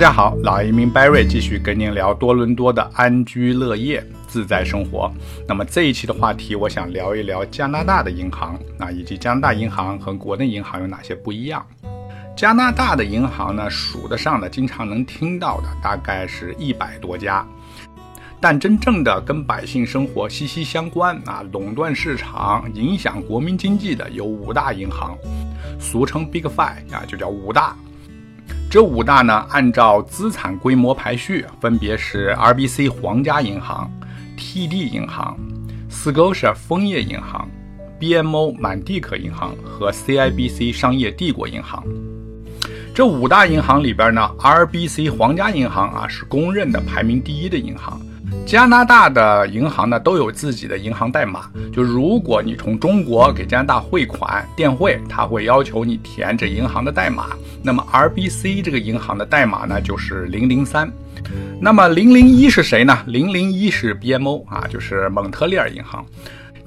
大家好，老移民 Barry 继续跟您聊多伦多的安居乐业、自在生活。那么这一期的话题，我想聊一聊加拿大的银行啊，以及加拿大银行和国内银行有哪些不一样。加拿大的银行呢，数得上的、经常能听到的，大概是一百多家。但真正的跟百姓生活息息相关啊，垄断市场、影响国民经济的有五大银行，俗称 Big Five 啊，就叫五大。这五大呢，按照资产规模排序，分别是 RBC 皇家银行、TD 银行、Scotia 枫叶银行、BMO 满地可银行和 CIBC 商业帝国银行。这五大银行里边呢，RBC 皇家银行啊是公认的排名第一的银行。加拿大的银行呢都有自己的银行代码，就如果你从中国给加拿大汇款电汇，它会要求你填这银行的代码。那么 RBC 这个银行的代码呢就是零零三。那么零零一是谁呢？零零一是 BMO 啊，就是蒙特利尔银行。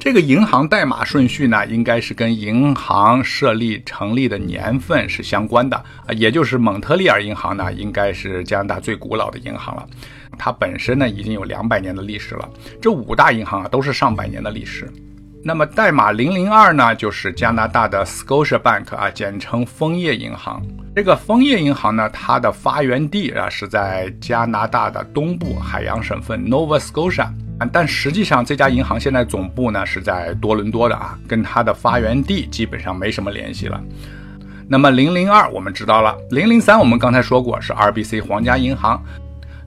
这个银行代码顺序呢，应该是跟银行设立成立的年份是相关的啊，也就是蒙特利尔银行呢，应该是加拿大最古老的银行了，它本身呢已经有两百年的历史了。这五大银行啊都是上百年的历史。那么代码零零二呢，就是加拿大的 Scotia Bank 啊，简称枫叶银行。这个枫叶银行呢，它的发源地啊是在加拿大的东部海洋省份 Nova Scotia。但实际上，这家银行现在总部呢是在多伦多的啊，跟它的发源地基本上没什么联系了。那么零零二我们知道了，零零三我们刚才说过是 RBC 皇家银行，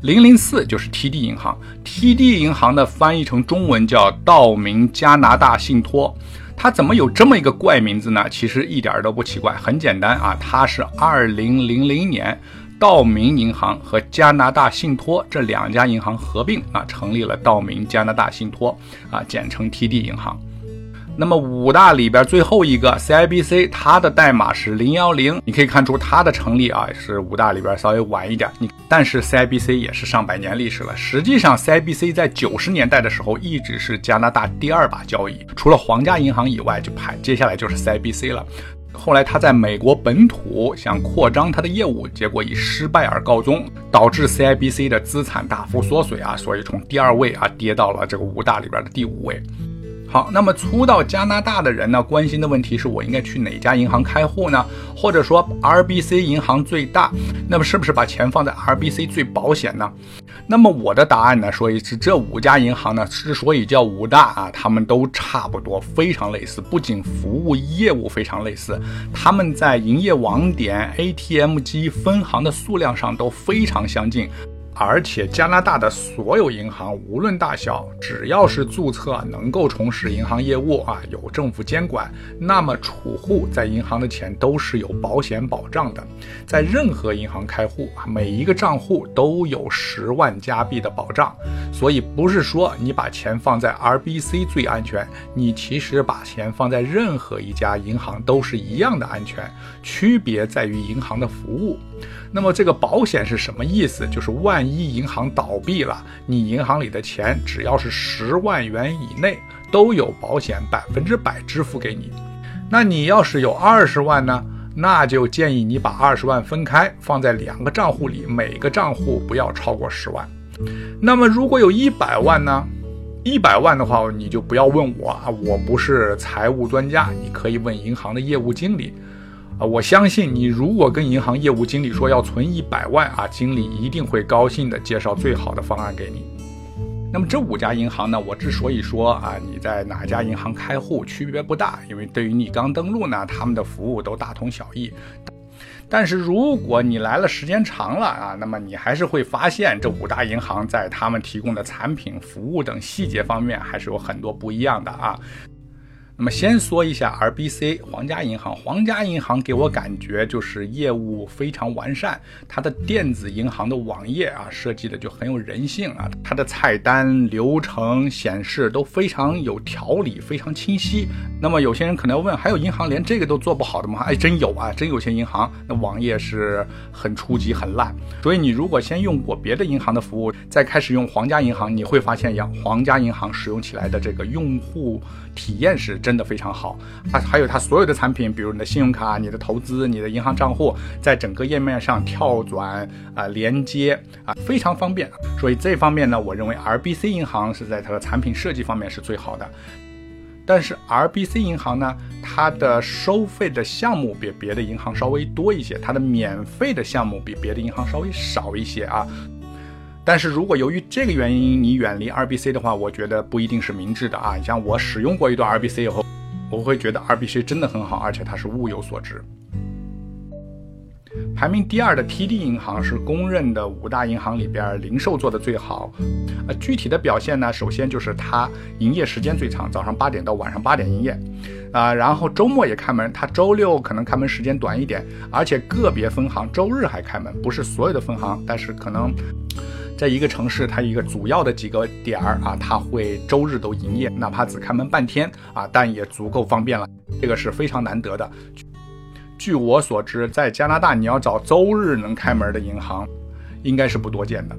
零零四就是 TD 银行。TD 银行的翻译成中文叫道明加拿大信托，它怎么有这么一个怪名字呢？其实一点都不奇怪，很简单啊，它是二零零零年。道明银行和加拿大信托这两家银行合并啊，成立了道明加拿大信托啊，简称 TD 银行。那么五大里边最后一个 CIBC，它的代码是零幺零。你可以看出它的成立啊是五大里边稍微晚一点。你但是 CIBC 也是上百年历史了。实际上 CIBC 在九十年代的时候一直是加拿大第二把交椅，除了皇家银行以外，就排接下来就是 CIBC 了。后来他在美国本土想扩张他的业务，结果以失败而告终，导致 CIBC 的资产大幅缩水啊，所以从第二位啊跌到了这个五大里边的第五位。好，那么初到加拿大的人呢，关心的问题是我应该去哪家银行开户呢？或者说 RBC 银行最大，那么是不是把钱放在 RBC 最保险呢？那么我的答案呢，说一次这五家银行呢，之所以叫五大啊，他们都差不多，非常类似，不仅服务业务非常类似，他们在营业网点、ATM 机、分行的数量上都非常相近。而且加拿大的所有银行，无论大小，只要是注册能够从事银行业务啊，有政府监管，那么储户在银行的钱都是有保险保障的。在任何银行开户，每一个账户都有十万加币的保障。所以不是说你把钱放在 RBC 最安全，你其实把钱放在任何一家银行都是一样的安全，区别在于银行的服务。那么这个保险是什么意思？就是万一银行倒闭了，你银行里的钱只要是十万元以内，都有保险百分之百支付给你。那你要是有二十万呢？那就建议你把二十万分开，放在两个账户里，每个账户不要超过十万。那么如果有一百万呢？一百万的话，你就不要问我啊，我不是财务专家，你可以问银行的业务经理。啊，我相信你，如果跟银行业务经理说要存一百万啊，经理一定会高兴的介绍最好的方案给你。那么这五家银行呢，我之所以说啊，你在哪家银行开户区别不大，因为对于你刚登录呢，他们的服务都大同小异。但是如果你来了时间长了啊，那么你还是会发现这五大银行在他们提供的产品、服务等细节方面还是有很多不一样的啊。那么先说一下 RBC 皇家银行，皇家银行给我感觉就是业务非常完善，它的电子银行的网页啊设计的就很有人性啊，它的菜单流程显示都非常有条理，非常清晰。那么有些人可能要问，还有银行连这个都做不好的吗？哎，真有啊，真有些银行那网页是很初级、很烂。所以你如果先用过别的银行的服务，再开始用皇家银行，你会发现，呀，皇家银行使用起来的这个用户体验是。真的非常好。它还有它所有的产品，比如你的信用卡、你的投资、你的银行账户，在整个页面上跳转啊、连接啊，非常方便。所以这方面呢，我认为 RBC 银行是在它的产品设计方面是最好的。但是 RBC 银行呢，它的收费的项目比别的银行稍微多一些，它的免费的项目比别的银行稍微少一些啊。但是如果由于这个原因你远离 RBC 的话，我觉得不一定是明智的啊。像我使用过一段 RBC 以后，我会觉得 RBC 真的很好，而且它是物有所值。排名第二的 TD 银行是公认的五大银行里边零售做的最好，呃，具体的表现呢，首先就是它营业时间最长，早上八点到晚上八点营业，啊，然后周末也开门，它周六可能开门时间短一点，而且个别分行周日还开门，不是所有的分行，但是可能在一个城市它一个主要的几个点儿啊，它会周日都营业，哪怕只开门半天啊，但也足够方便了，这个是非常难得的。据我所知，在加拿大，你要找周日能开门的银行，应该是不多见的。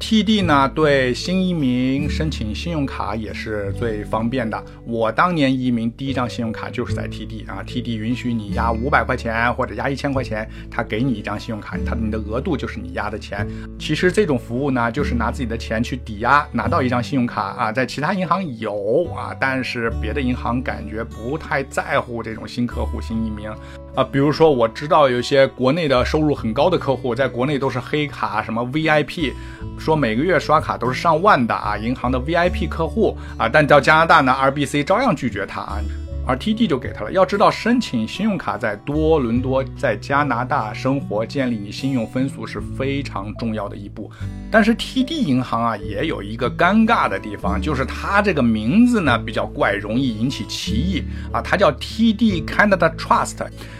TD 呢，对新移民申请信用卡也是最方便的。我当年移民第一张信用卡就是在 TD 啊，TD 允许你压五百块钱或者压一千块钱，他给你一张信用卡，他你的额度就是你压的钱。其实这种服务呢，就是拿自己的钱去抵押，拿到一张信用卡啊，在其他银行有啊，但是别的银行感觉不太在乎这种新客户、新移民。啊，比如说我知道有一些国内的收入很高的客户，在国内都是黑卡，什么 VIP，说每个月刷卡都是上万的啊，银行的 VIP 客户啊，但到加拿大呢，RBC 照样拒绝他啊。而 TD 就给他了。要知道，申请信用卡在多伦多，在加拿大生活，建立你信用分数是非常重要的一步。但是 TD 银行啊，也有一个尴尬的地方，就是它这个名字呢比较怪，容易引起歧义啊。它叫 TD Canada Trust。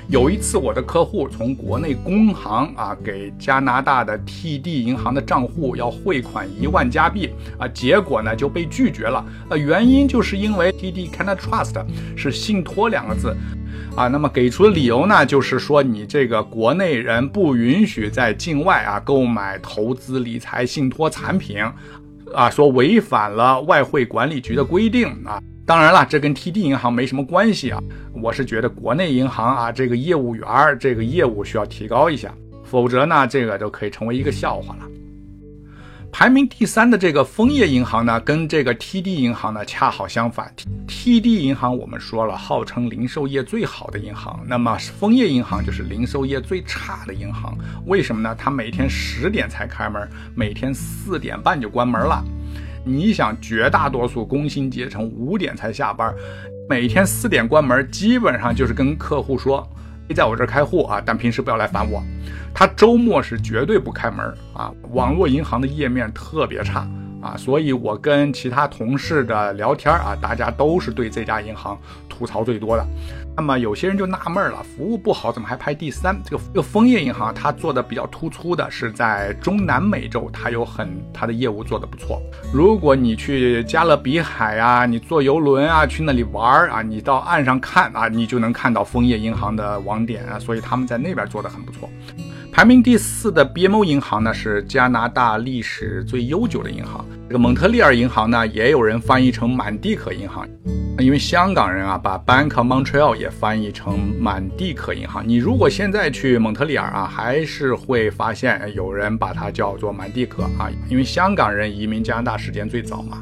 有一次，我的客户从国内工行啊给加拿大的 TD 银行的账户要汇款一万加币啊，结果呢就被拒绝了。呃，原因就是因为 TD Canada Trust 是信托两个字，啊，那么给出的理由呢，就是说你这个国内人不允许在境外啊购买投资理财信托产品，啊，说违反了外汇管理局的规定啊。当然了，这跟 TD 银行没什么关系啊。我是觉得国内银行啊，这个业务员这个业务需要提高一下，否则呢，这个就可以成为一个笑话了。排名第三的这个枫叶银行呢，跟这个 TD 银行呢恰好相反。TD 银行我们说了，号称零售业最好的银行，那么枫叶银行就是零售业最差的银行。为什么呢？它每天十点才开门，每天四点半就关门了。你想，绝大多数工薪阶层五点才下班，每天四点关门，基本上就是跟客户说。可以在我这开户啊，但平时不要来烦我。他周末是绝对不开门啊。网络银行的页面特别差啊，所以我跟其他同事的聊天啊，大家都是对这家银行吐槽最多的。那么有些人就纳闷了，服务不好怎么还排第三？这个这个枫叶银行它做的比较突出的是在中南美洲，它有很它的业务做的不错。如果你去加勒比海啊，你坐游轮啊去那里玩啊，你到岸上看啊，你就能看到枫叶银行的网点啊，所以他们在那边做的很不错。排名第四的 BMO 银行呢，是加拿大历史最悠久的银行。这个蒙特利尔银行呢，也有人翻译成满地可银行，因为香港人啊，把 Bank of Montreal 也翻译成满地可银行。你如果现在去蒙特利尔啊，还是会发现有人把它叫做满地可啊，因为香港人移民加拿大时间最早嘛。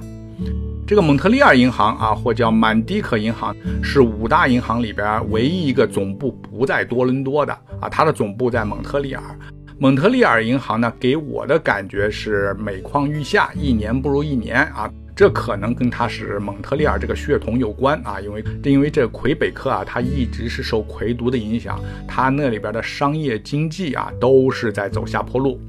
这个蒙特利尔银行啊，或叫满地可银行，是五大银行里边唯一一个总部不在多伦多的啊，它的总部在蒙特利尔。蒙特利尔银行呢，给我的感觉是每况愈下，一年不如一年啊。这可能跟他是蒙特利尔这个血统有关啊，因为因为这魁北克啊，它一直是受魁毒的影响，它那里边的商业经济啊都是在走下坡路。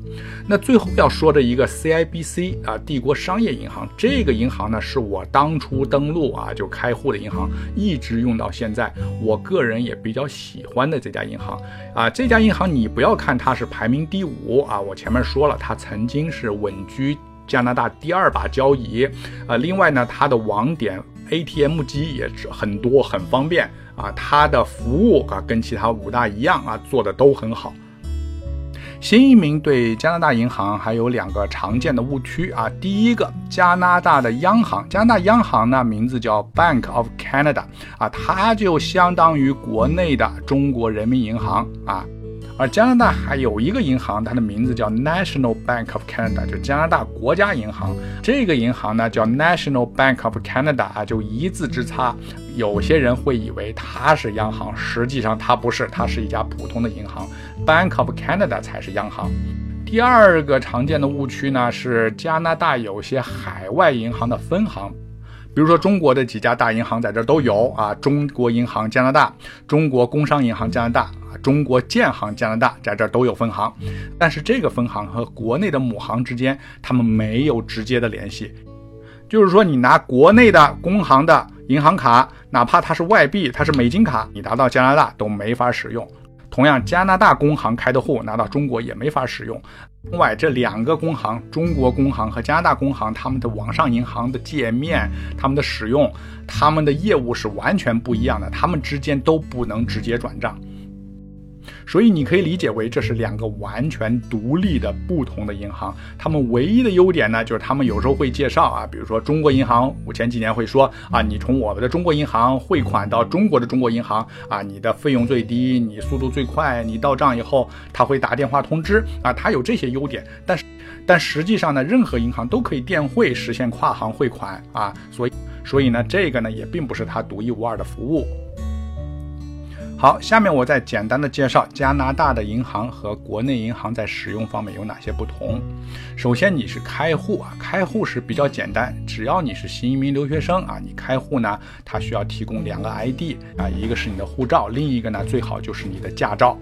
那最后要说的一个 CIBC 啊，帝国商业银行，这个银行呢是我当初登录啊就开户的银行，一直用到现在，我个人也比较喜欢的这家银行啊。这家银行你不要看它是排名第五啊，我前面说了，它曾经是稳居。加拿大第二把交椅，呃，另外呢，它的网点 ATM 机也是很多，很方便啊。它的服务啊，跟其他五大一样啊，做的都很好。新移民对加拿大银行还有两个常见的误区啊。第一个，加拿大的央行，加拿大央行呢名字叫 Bank of Canada 啊，它就相当于国内的中国人民银行啊。而加拿大还有一个银行，它的名字叫 National Bank of Canada，就加拿大国家银行。这个银行呢叫 National Bank of Canada 啊，就一字之差。有些人会以为它是央行，实际上它不是，它是一家普通的银行。Bank of Canada 才是央行。第二个常见的误区呢是加拿大有些海外银行的分行，比如说中国的几家大银行在这都有啊，中国银行加拿大、中国工商银行加拿大。中国建行加拿大在这儿都有分行，但是这个分行和国内的母行之间，他们没有直接的联系。就是说，你拿国内的工行的银行卡，哪怕它是外币，它是美金卡，你拿到加拿大都没法使用。同样，加拿大工行开的户拿到中国也没法使用。另外，这两个工行，中国工行和加拿大工行，他们的网上银行的界面、他们的使用、他们的业务是完全不一样的，他们之间都不能直接转账。所以你可以理解为这是两个完全独立的不同的银行，他们唯一的优点呢，就是他们有时候会介绍啊，比如说中国银行，我前几年会说啊，你从我们的中国银行汇款到中国的中国银行啊，你的费用最低，你速度最快，你到账以后他会打电话通知啊，它有这些优点，但是但实际上呢，任何银行都可以电汇实现跨行汇款啊，所以所以呢，这个呢也并不是它独一无二的服务。好，下面我再简单的介绍加拿大的银行和国内银行在使用方面有哪些不同。首先，你是开户啊，开户是比较简单，只要你是新移民留学生啊，你开户呢，它需要提供两个 ID 啊，一个是你的护照，另一个呢最好就是你的驾照。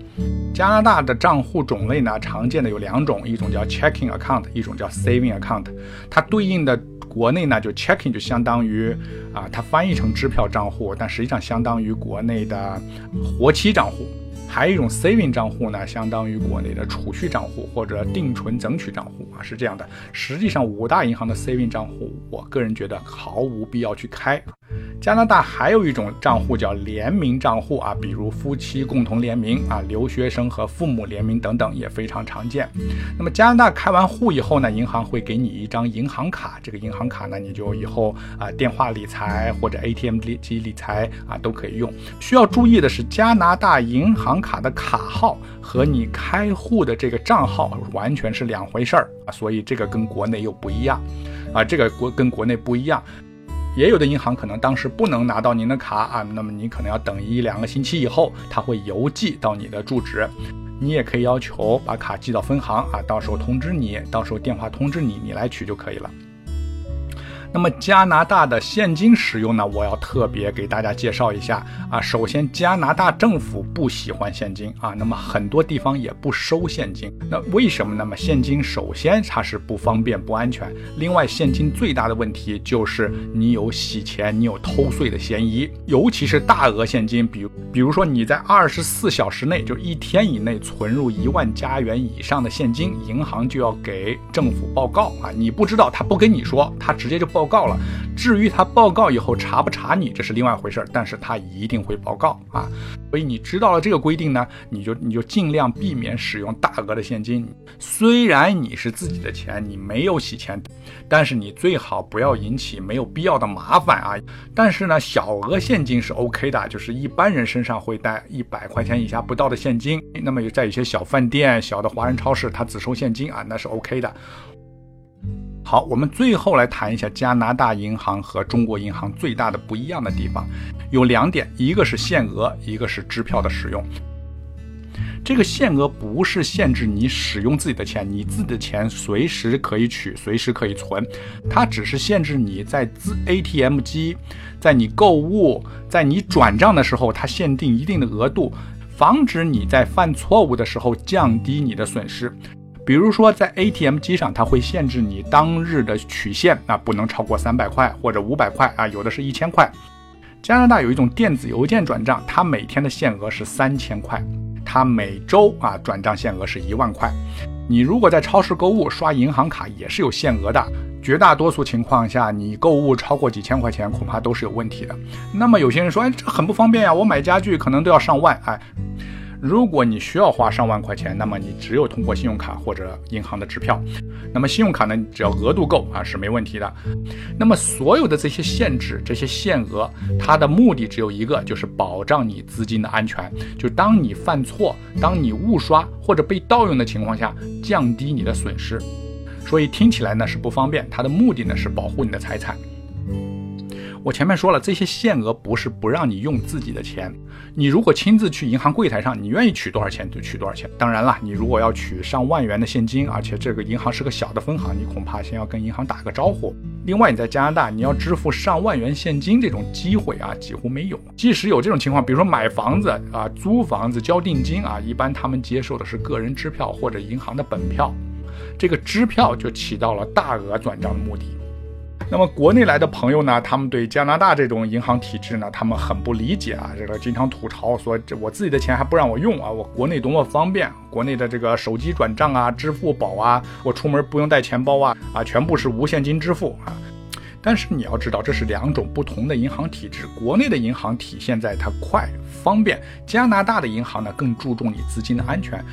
加拿大的账户种类呢，常见的有两种，一种叫 checking account，一种叫 saving account，它对应的。国内呢，就 checking 就相当于啊，它翻译成支票账户，但实际上相当于国内的活期账户。还有一种 saving 账户呢，相当于国内的储蓄账户或者定存整取账户啊，是这样的。实际上，五大银行的 saving 账户，我个人觉得毫无必要去开。加拿大还有一种账户叫联名账户啊，比如夫妻共同联名啊，留学生和父母联名等等也非常常见。那么加拿大开完户以后呢，银行会给你一张银行卡，这个银行卡呢，你就以后啊电话理财或者 ATM 机理财啊都可以用。需要注意的是，加拿大银行卡的卡号和你开户的这个账号完全是两回事儿啊，所以这个跟国内又不一样啊，这个国跟国内不一样。也有的银行可能当时不能拿到您的卡啊，那么你可能要等一两个星期以后，他会邮寄到你的住址。你也可以要求把卡寄到分行啊，到时候通知你，到时候电话通知你，你来取就可以了。那么加拿大的现金使用呢？我要特别给大家介绍一下啊。首先，加拿大政府不喜欢现金啊，那么很多地方也不收现金。那为什么？那么现金首先它是不方便、不安全。另外，现金最大的问题就是你有洗钱、你有偷税的嫌疑，尤其是大额现金，比如比如说你在二十四小时内，就一天以内存入一万加元以上的现金，银行就要给政府报告啊。你不知道，他不跟你说，他直接就报。报告了，至于他报告以后查不查你，这是另外一回事儿，但是他一定会报告啊。所以你知道了这个规定呢，你就你就尽量避免使用大额的现金。虽然你是自己的钱，你没有洗钱，但是你最好不要引起没有必要的麻烦啊。但是呢，小额现金是 OK 的，就是一般人身上会带一百块钱以下不到的现金。那么在一些小饭店、小的华人超市，他只收现金啊，那是 OK 的。好，我们最后来谈一下加拿大银行和中国银行最大的不一样的地方，有两点，一个是限额，一个是支票的使用。这个限额不是限制你使用自己的钱，你自己的钱随时可以取，随时可以存，它只是限制你在自 ATM 机，在你购物，在你转账的时候，它限定一定的额度，防止你在犯错误的时候降低你的损失。比如说，在 ATM 机上，它会限制你当日的取现啊，不能超过三百块或者五百块啊，有的是一千块。加拿大有一种电子邮件转账，它每天的限额是三千块，它每周啊转账限额是一万块。你如果在超市购物刷银行卡也是有限额的，绝大多数情况下，你购物超过几千块钱，恐怕都是有问题的。那么有些人说，哎，这很不方便呀，我买家具可能都要上万，哎。如果你需要花上万块钱，那么你只有通过信用卡或者银行的支票。那么信用卡呢，只要额度够啊，是没问题的。那么所有的这些限制、这些限额，它的目的只有一个，就是保障你资金的安全。就当你犯错、当你误刷或者被盗用的情况下，降低你的损失。所以听起来呢是不方便，它的目的呢是保护你的财产。我前面说了，这些限额不是不让你用自己的钱。你如果亲自去银行柜台上，你愿意取多少钱就取多少钱。当然了，你如果要取上万元的现金，而且这个银行是个小的分行，你恐怕先要跟银行打个招呼。另外，你在加拿大，你要支付上万元现金这种机会啊，几乎没有。即使有这种情况，比如说买房子啊、租房子交定金啊，一般他们接受的是个人支票或者银行的本票，这个支票就起到了大额转账的目的。那么国内来的朋友呢，他们对加拿大这种银行体制呢，他们很不理解啊，这个经常吐槽说，这我自己的钱还不让我用啊，我国内多么方便，国内的这个手机转账啊、支付宝啊，我出门不用带钱包啊，啊，全部是无现金支付啊。但是你要知道，这是两种不同的银行体制，国内的银行体现在它快方便，加拿大的银行呢更注重你资金的安全。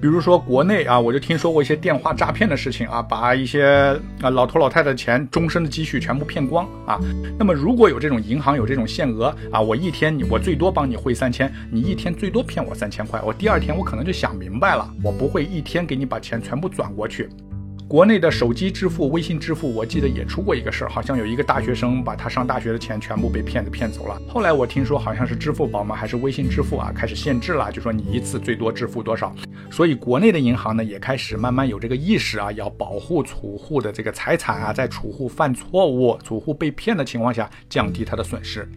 比如说国内啊，我就听说过一些电话诈骗的事情啊，把一些啊老头老太太的钱、终身的积蓄全部骗光啊。那么如果有这种银行有这种限额啊，我一天你我最多帮你汇三千，你一天最多骗我三千块，我第二天我可能就想明白了，我不会一天给你把钱全部转过去。国内的手机支付、微信支付，我记得也出过一个事儿，好像有一个大学生把他上大学的钱全部被骗子骗走了。后来我听说好像是支付宝嘛，还是微信支付啊，开始限制了，就说你一次最多支付多少。所以国内的银行呢，也开始慢慢有这个意识啊，要保护储户的这个财产啊，在储户犯错误、储户被骗的情况下，降低他的损失。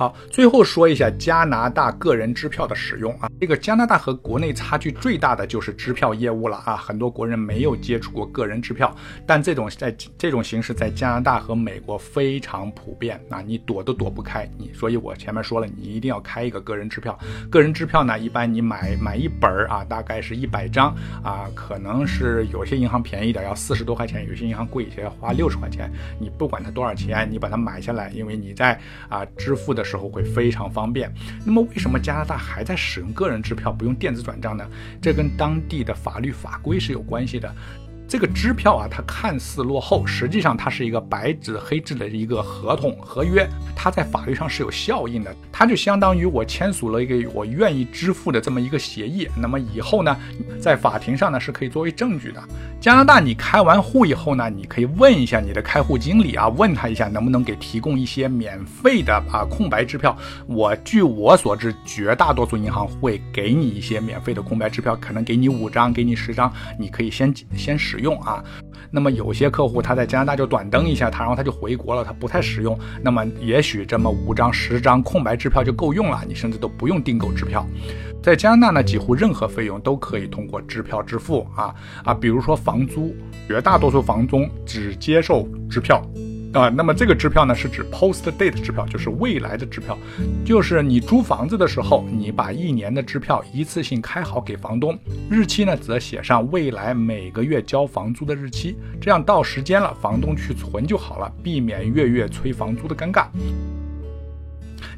好，最后说一下加拿大个人支票的使用啊，这个加拿大和国内差距最大的就是支票业务了啊，很多国人没有接触过个人支票，但这种在这种形式在加拿大和美国非常普遍啊，你躲都躲不开你，所以我前面说了，你一定要开一个个人支票。个人支票呢，一般你买买一本儿啊，大概是一百张啊，可能是有些银行便宜点要四十多块钱，有些银行贵一些要花六十块钱，你不管它多少钱，你把它买下来，因为你在啊支付的。时候会非常方便。那么为什么加拿大还在使用个人支票，不用电子转账呢？这跟当地的法律法规是有关系的。这个支票啊，它看似落后，实际上它是一个白纸黑字的一个合同合约，它在法律上是有效应的。它就相当于我签署了一个我愿意支付的这么一个协议。那么以后呢，在法庭上呢是可以作为证据的。加拿大，你开完户以后呢，你可以问一下你的开户经理啊，问他一下能不能给提供一些免费的啊空白支票。我据我所知，绝大多数银行会给你一些免费的空白支票，可能给你五张，给你十张，你可以先先使。用啊，那么有些客户他在加拿大就短登一下，他然后他就回国了，他不太实用。那么也许这么五张、十张空白支票就够用了，你甚至都不用订购支票。在加拿大呢，几乎任何费用都可以通过支票支付啊啊，比如说房租，绝大多数房东只接受支票。啊，那么这个支票呢，是指 post date 支票，就是未来的支票，就是你租房子的时候，你把一年的支票一次性开好给房东，日期呢则写上未来每个月交房租的日期，这样到时间了，房东去存就好了，避免月月催房租的尴尬。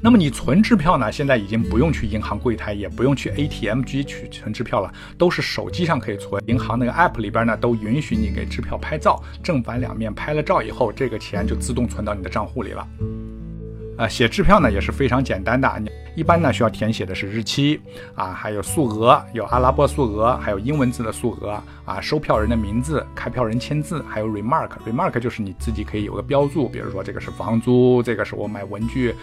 那么你存支票呢？现在已经不用去银行柜台，也不用去 ATM 机去存支票了，都是手机上可以存。银行那个 App 里边呢，都允许你给支票拍照，正反两面拍了照以后，这个钱就自动存到你的账户里了。啊，写支票呢也是非常简单的，一般呢需要填写的是日期啊，还有数额，有阿拉伯数额，还有英文字的数额啊，收票人的名字，开票人签字，还有 remark，remark 就是你自己可以有个标注，比如说这个是房租，这个是我买文具。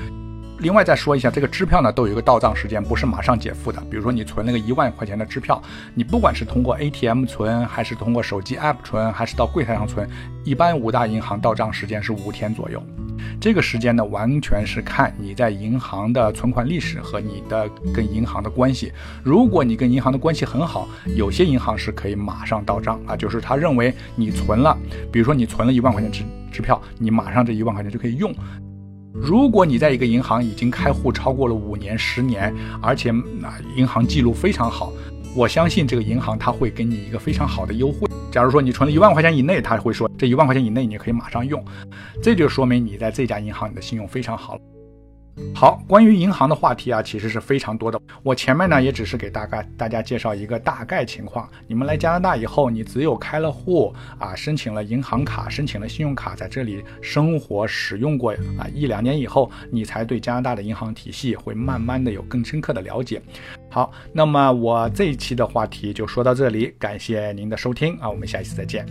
另外再说一下，这个支票呢都有一个到账时间，不是马上解付的。比如说你存了个一万块钱的支票，你不管是通过 ATM 存，还是通过手机 App 存，还是到柜台上存，一般五大银行到账时间是五天左右。这个时间呢，完全是看你在银行的存款历史和你的跟银行的关系。如果你跟银行的关系很好，有些银行是可以马上到账啊，就是他认为你存了，比如说你存了一万块钱支支票，你马上这一万块钱就可以用。如果你在一个银行已经开户超过了五年、十年，而且那银行记录非常好，我相信这个银行它会给你一个非常好的优惠。假如说你存了一万块钱以内，他会说这一万块钱以内你可以马上用，这就说明你在这家银行你的信用非常好。好，关于银行的话题啊，其实是非常多的。我前面呢也只是给大概大家介绍一个大概情况。你们来加拿大以后，你只有开了户啊，申请了银行卡，申请了信用卡，在这里生活使用过啊一两年以后，你才对加拿大的银行体系会慢慢的有更深刻的了解。好，那么我这一期的话题就说到这里，感谢您的收听啊，我们下一次再见。